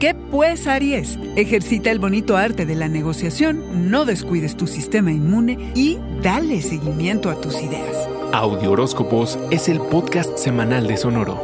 ¿Qué pues, Aries? Ejercita el bonito arte de la negociación, no descuides tu sistema inmune y dale seguimiento a tus ideas. Audio Horóscopos es el podcast semanal de Sonoro.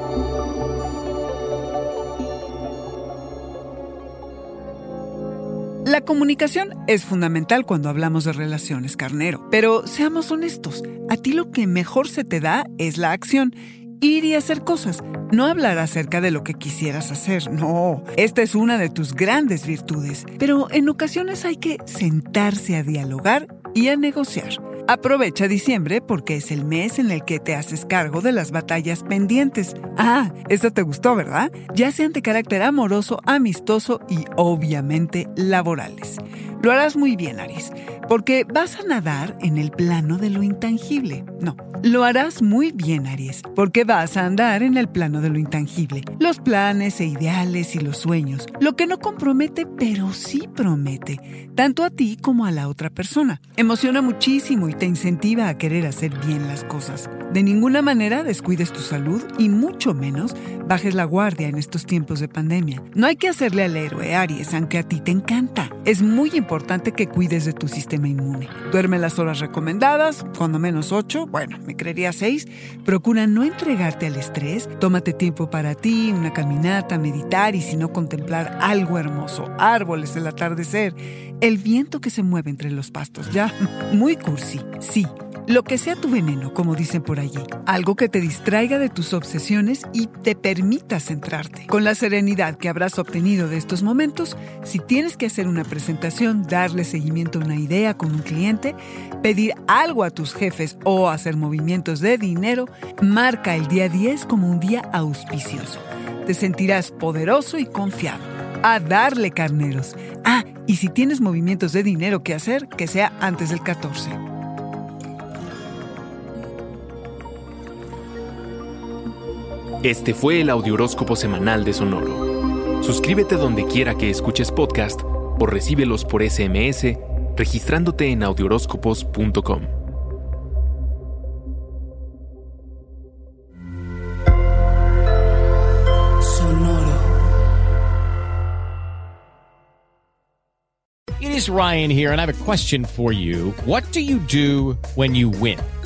La comunicación es fundamental cuando hablamos de relaciones, carnero. Pero seamos honestos, a ti lo que mejor se te da es la acción ir y hacer cosas. No hablar acerca de lo que quisieras hacer, no. Esta es una de tus grandes virtudes, pero en ocasiones hay que sentarse a dialogar y a negociar. Aprovecha diciembre porque es el mes en el que te haces cargo de las batallas pendientes. Ah, eso te gustó, ¿verdad? Ya sean de carácter amoroso, amistoso y obviamente laborales. Lo harás muy bien, Aries, porque vas a nadar en el plano de lo intangible. No, lo harás muy bien, Aries, porque vas a andar en el plano de lo intangible. Los planes e ideales y los sueños. Lo que no compromete, pero sí promete, tanto a ti como a la otra persona. Emociona muchísimo y te incentiva a querer hacer bien las cosas. De ninguna manera descuides tu salud y mucho menos bajes la guardia en estos tiempos de pandemia. No hay que hacerle al héroe, Aries, aunque a ti te encanta. Es muy importante que cuides de tu sistema inmune. Duerme las horas recomendadas, cuando menos 8, bueno, me creería 6. Procura no entregarte al estrés. Tómate tiempo para ti, una caminata, meditar y si no contemplar algo hermoso, árboles, el atardecer, el viento que se mueve entre los pastos. Ya, muy cursi, sí lo que sea tu veneno, como dicen por allí. Algo que te distraiga de tus obsesiones y te permita centrarte. Con la serenidad que habrás obtenido de estos momentos, si tienes que hacer una presentación, darle seguimiento a una idea con un cliente, pedir algo a tus jefes o hacer movimientos de dinero, marca el día 10 como un día auspicioso. Te sentirás poderoso y confiado. A darle carneros. Ah, y si tienes movimientos de dinero que hacer, que sea antes del 14. Este fue el Audioróscopo Semanal de Sonoro. Suscríbete donde quiera que escuches podcast o recíbelos por SMS registrándote en audioróscopos.com. Sonoro. It is Ryan here, and I have a question for you. What do you do when you win?